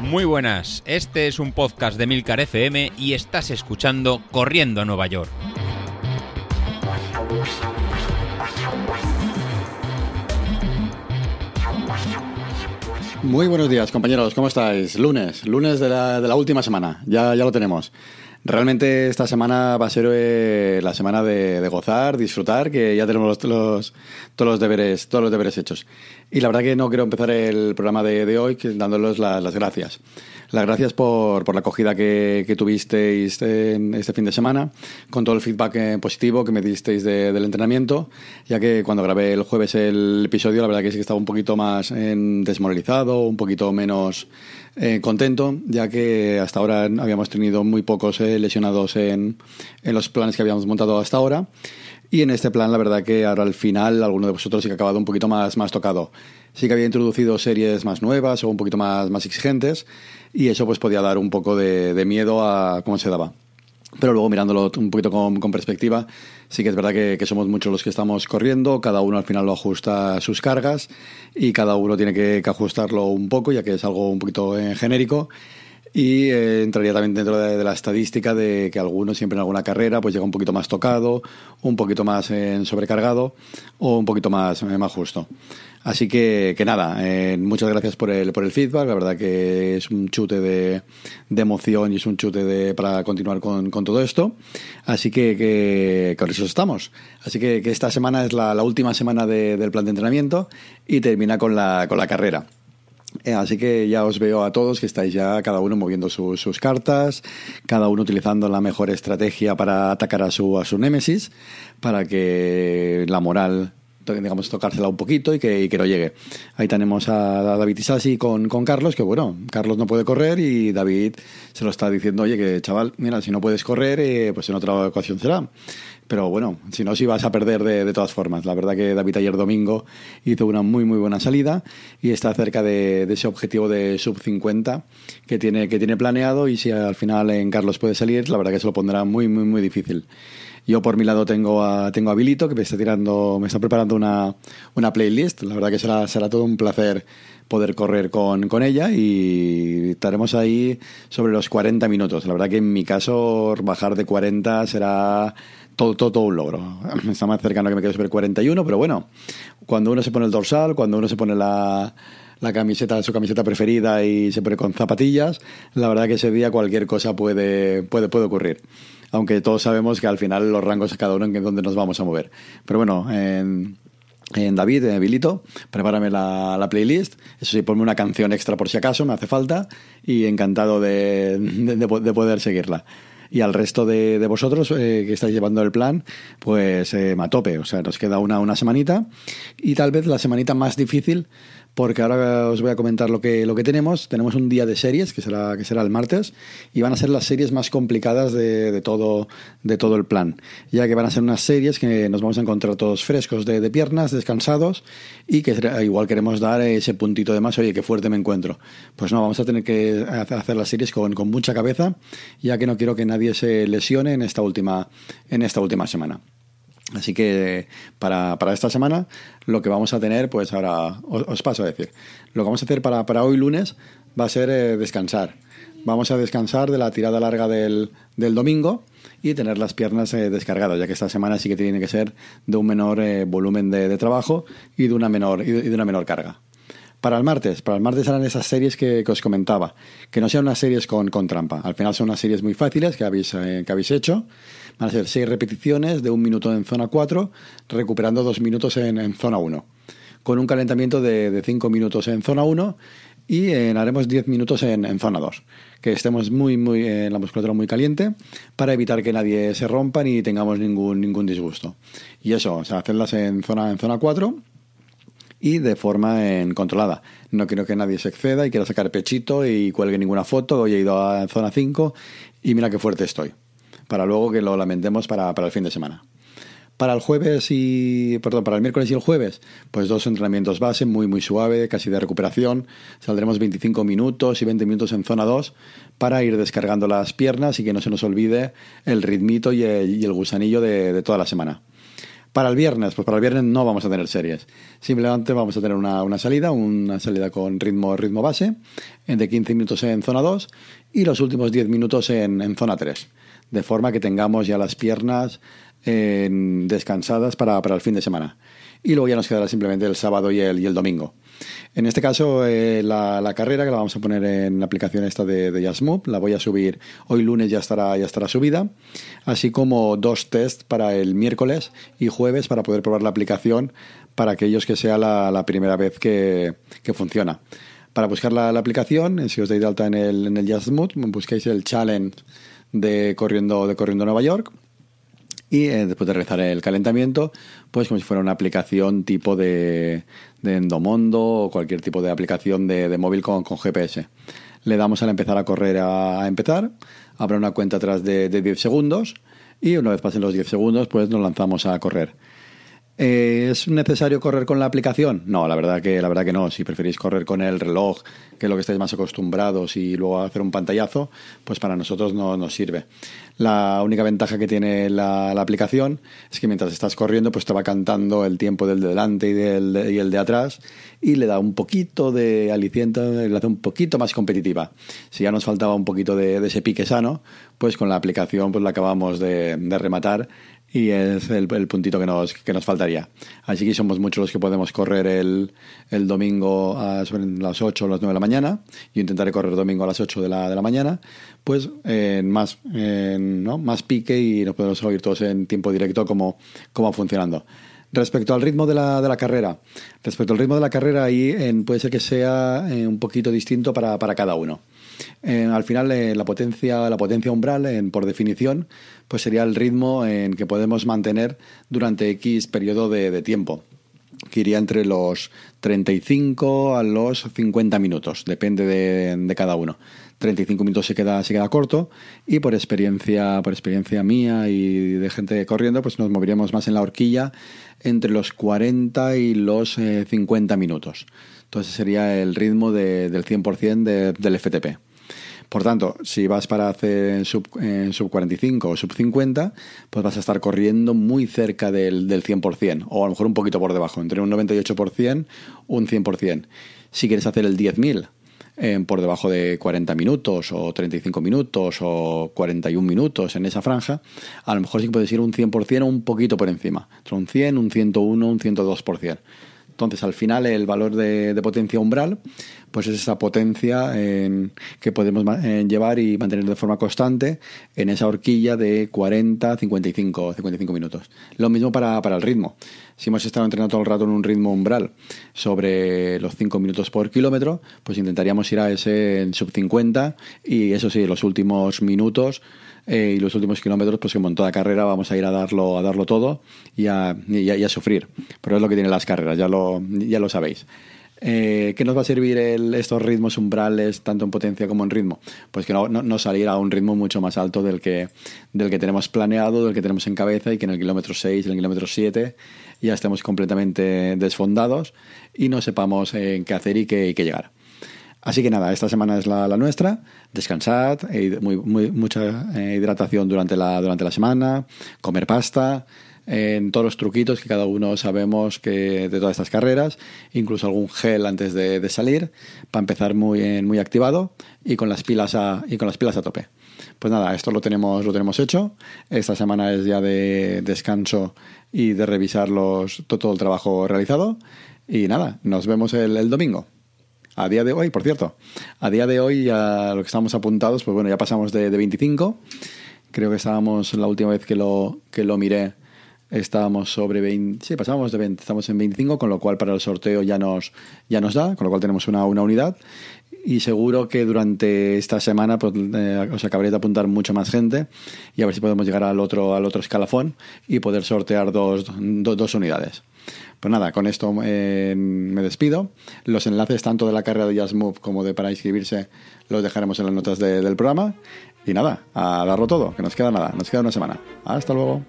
Muy buenas, este es un podcast de Milcar FM y estás escuchando Corriendo a Nueva York. Muy buenos días, compañeros. ¿Cómo estáis? Lunes, lunes de la, última semana. Ya lo tenemos. Realmente esta semana va a ser eh, la semana de, de, gozar, disfrutar, que ya tenemos los, los, todos los deberes, todos los deberes hechos. Y la verdad que no quiero empezar el programa de, de hoy dándoles la, las gracias. Las gracias por, por la acogida que, que tuvisteis este, fin de semana, con todo el feedback eh, positivo que me disteis de, del entrenamiento, ya que cuando grabé el jueves el episodio, la verdad que sí que estaba un poquito más en desmoralizado, un poquito menos eh, contento, ya que hasta ahora habíamos tenido muy pocos eh, lesionados en, en los planes que habíamos montado hasta ahora. Y en este plan, la verdad que ahora al final, alguno de vosotros sí que ha acabado un poquito más, más tocado. Sí que había introducido series más nuevas o un poquito más, más exigentes y eso pues podía dar un poco de, de miedo a cómo se daba. Pero luego mirándolo un poquito con, con perspectiva, sí que es verdad que, que, somos muchos los que estamos corriendo, cada uno al final lo ajusta sus cargas y cada uno tiene que, que ajustarlo un poco, ya que es algo un poquito eh, genérico. Y eh, entraría también dentro de, la estadística de que algunos siempre en alguna carrera pues llega un poquito más tocado, un poquito más eh, sobrecargado o un poquito más, eh, más justo. Así que, que nada, eh, muchas gracias por el, por el feedback. La verdad que es un chute de, de emoción y es un chute de, para continuar con, con todo esto. Así que, que, con eso estamos. Así que, que esta semana es la, la última semana de, del plan de entrenamiento y termina con la, con la carrera. Eh, así que ya os veo a todos que estáis ya cada uno moviendo su, sus cartas, cada uno utilizando la mejor estrategia para atacar a su, a su némesis, para que la moral digamos, tocársela un poquito y que, que no llegue. Ahí tenemos a David Isasi con, con Carlos, que bueno, Carlos no puede correr y David se lo está diciendo, oye, que chaval, mira, si no puedes correr, eh, pues en otra ocasión será. Pero bueno, si no, si vas a perder de, de, todas formas. La verdad que David ayer domingo hizo una muy, muy buena salida y está cerca de, de ese objetivo de sub 50 que tiene, que tiene planeado y si al final en Carlos puede salir, la verdad que se lo pondrá muy, muy, muy difícil. Yo por mi lado tengo a, tengo a Bilito, que me está tirando, me está preparando una, una playlist. La verdad que será, será todo un placer poder correr con, con ella y estaremos ahí sobre los 40 minutos. La verdad que en mi caso bajar de 40 será todo, todo, un logro. Está más cercano que me quede sobre 41, pero bueno, cuando uno se pone el dorsal, cuando uno se pone la, la camiseta, su camiseta preferida y se pone con zapatillas, la verdad que ese día cualquier cosa puede, puede, puede ocurrir aunque todos sabemos que al final los rangos de cada uno en donde nos vamos a mover. Pero bueno, en, en David, en Bilito, prepárame la, la, playlist. Eso sí, ponme una canción extra por si acaso, me hace falta. Y encantado de, de, de poder seguirla. Y al resto de, de vosotros eh, que estáis llevando el plan, pues eh. O sea, nos queda una, una semanita. Y tal vez la semanita más difícil porque ahora os voy a comentar lo que, lo que tenemos. Tenemos un día de series, que será, que será el martes, y van a ser las series más complicadas de, de, todo, de todo el plan, ya que van a ser unas series que nos vamos a encontrar todos frescos de, piernas, descansados, y que igual queremos dar ese puntito de más, oye, qué fuerte me encuentro. Pues no, vamos a tener que hacer las series con, con mucha cabeza, ya que no quiero que nadie se lesione en esta última, en esta última semana. Así que para, para, esta semana lo que vamos a tener, pues ahora os, paso a decir, lo que vamos a hacer para, para hoy lunes va a ser eh, descansar. Vamos a descansar de la tirada larga del, del domingo y tener las piernas eh, descargadas, ya que esta semana sí que tiene que ser de un menor eh, volumen de, de, trabajo y de una menor, y de una menor carga. Para el martes, para el martes harán esas series que, os comentaba, que no sean unas series con, con trampa. Al final son unas series muy fáciles que habéis, eh, que habéis hecho. Van a ser seis repeticiones de un minuto en zona 4, recuperando dos minutos en, en zona 1. Con un calentamiento de, de cinco minutos en zona 1 y eh, haremos 10 minutos en, en, zona 2. Que estemos muy, muy en la musculatura muy caliente para evitar que nadie se rompa ni tengamos ningún, ningún disgusto. Y eso, o sea, hacerlas en zona, en zona 4 y de forma en controlada. No quiero que nadie se exceda y quiera sacar pechito y cuelgue ninguna foto. Hoy he ido a zona 5 y mira qué fuerte estoy. Para luego que lo lamentemos para, para el fin de semana. Para el jueves y. Perdón, para el miércoles y el jueves, pues dos entrenamientos base, muy, muy suave, casi de recuperación. Saldremos 25 minutos y 20 minutos en zona 2 para ir descargando las piernas y que no se nos olvide el ritmito y el, y el gusanillo de, de toda la semana. Para el viernes, pues para el viernes no vamos a tener series. Simplemente vamos a tener una, una salida, una salida con ritmo, ritmo base, de 15 minutos en zona 2 y los últimos 10 minutos en, en zona 3. De forma que tengamos ya las piernas descansadas para, para el fin de semana y luego ya nos quedará simplemente el sábado y el, y el domingo. En este caso, eh, la, carrera que la vamos a poner en la aplicación esta de, de la voy a subir hoy lunes, ya estará, ya estará subida, así como dos tests para el miércoles y jueves para poder probar la aplicación para aquellos que sea la, primera vez que, funciona. Para buscar la, aplicación, si os dais de alta en el, en el busquéis el challenge de Corriendo, de Corriendo Nueva York eh, después de realizar el calentamiento, pues como si fuera una aplicación tipo de, de Endomondo o cualquier tipo de aplicación de, móvil con, GPS. Le damos al empezar a correr a, empezar, habrá una cuenta atrás de, de 10 segundos y una vez pasen los 10 segundos, pues nos lanzamos a correr. Eh, ¿Es necesario correr con la aplicación? No, la verdad que la verdad que no. Si preferís correr con el reloj, que es lo que estáis más acostumbrados, y luego hacer un pantallazo, pues para nosotros no nos sirve. La única ventaja que tiene la, aplicación es que mientras estás corriendo, pues te va cantando el tiempo del de delante y, del, y el de atrás, y le da un poquito de aliciente, le hace un poquito más competitiva. Si ya nos faltaba un poquito de, ese pique sano, pues con la aplicación pues la acabamos de rematar y es el, puntito que nos, que nos faltaría. Así que somos muchos los que podemos correr el, el domingo a las 8 o las 9 de la mañana. Yo intentaré correr el domingo a las 8 de la, de la mañana, pues en más, ¿no? más pique y nos podemos oír todos en tiempo directo cómo, cómo funcionando. Respecto al ritmo de la, de la carrera, respecto al ritmo de la carrera, ahí puede ser que sea eh, un poquito distinto para, para cada uno. Al final, eh, la potencia, la potencia umbral, por definición, pues sería el ritmo en que podemos mantener durante X periodo de, tiempo que iría entre los 35 a los 50 minutos, depende de, cada uno. 35 minutos se queda, se queda corto y por experiencia, por experiencia mía y de gente corriendo, pues nos moveríamos más en la horquilla entre los 40 y los 50 eh, minutos. Entonces sería el ritmo del 100% del FTP. Por tanto, si vas para hacer sub, sub 45 o sub 50, pues vas a estar corriendo muy cerca del, del 100%, o a lo mejor un poquito por debajo, entre un 98%, un 100%. Si quieres hacer el 10.000, eh, por debajo de 40 minutos o 35 minutos o 41 minutos en esa franja, a lo mejor sí puedes ir un 100% o un poquito por encima, entre un 100, un 101, un 102%. Entonces, al final, el valor de, potencia umbral, pues es esa potencia que podemos llevar y mantener de forma constante en esa horquilla de 40, 55, 55 minutos. Lo mismo para, el ritmo. Si hemos estado entrenando todo el rato en un ritmo umbral sobre los 5 minutos por kilómetro, pues intentaríamos ir a ese sub 50 y eso sí, los últimos minutos eh, y los últimos kilómetros, pues como en toda carrera, vamos a ir a darlo, a darlo todo y a, y sufrir. Pero es lo que tienen las carreras, ya lo, ya lo sabéis. Eh, ¿Qué nos va a servir estos ritmos umbrales, tanto en potencia como en ritmo? Pues que no, no, salir a un ritmo mucho más alto del que, del que tenemos planeado, del que tenemos en cabeza y que en el kilómetro 6, en el kilómetro 7 ya estemos completamente desfondados y no sepamos en qué hacer y qué, llegar. Así que nada, esta semana es la, nuestra. Descansad, e muy, mucha eh, hidratación durante la, durante la semana, comer pasta, en todos los truquitos que cada uno sabemos que de todas estas carreras, incluso algún gel antes de, salir, para empezar muy, muy activado y con las pilas a, y con las pilas a tope. Pues nada, esto lo tenemos, lo tenemos hecho. Esta semana es ya de descanso y de revisar los, todo, el trabajo realizado. Y nada, nos vemos el domingo. A día de hoy, por cierto, a día de hoy a lo que estamos apuntados, pues bueno, ya pasamos de, 25. Creo que estábamos la última vez que lo, que lo miré, estábamos sobre 20, sí, pasábamos de 20, estamos en 25, con lo cual para el sorteo ya nos, ya nos da, con lo cual tenemos una, una unidad. Y seguro que durante esta semana pues, eh, os acabaré de apuntar mucha más gente y a ver si podemos llegar al otro, al otro escalafón y poder sortear dos, dos unidades. Pues nada, con esto eh, me despido. Los enlaces tanto de la carrera de Just Move como de para inscribirse los dejaremos en las notas del programa. Y nada, a darlo todo, que nos queda nada, nos queda una semana. Hasta luego.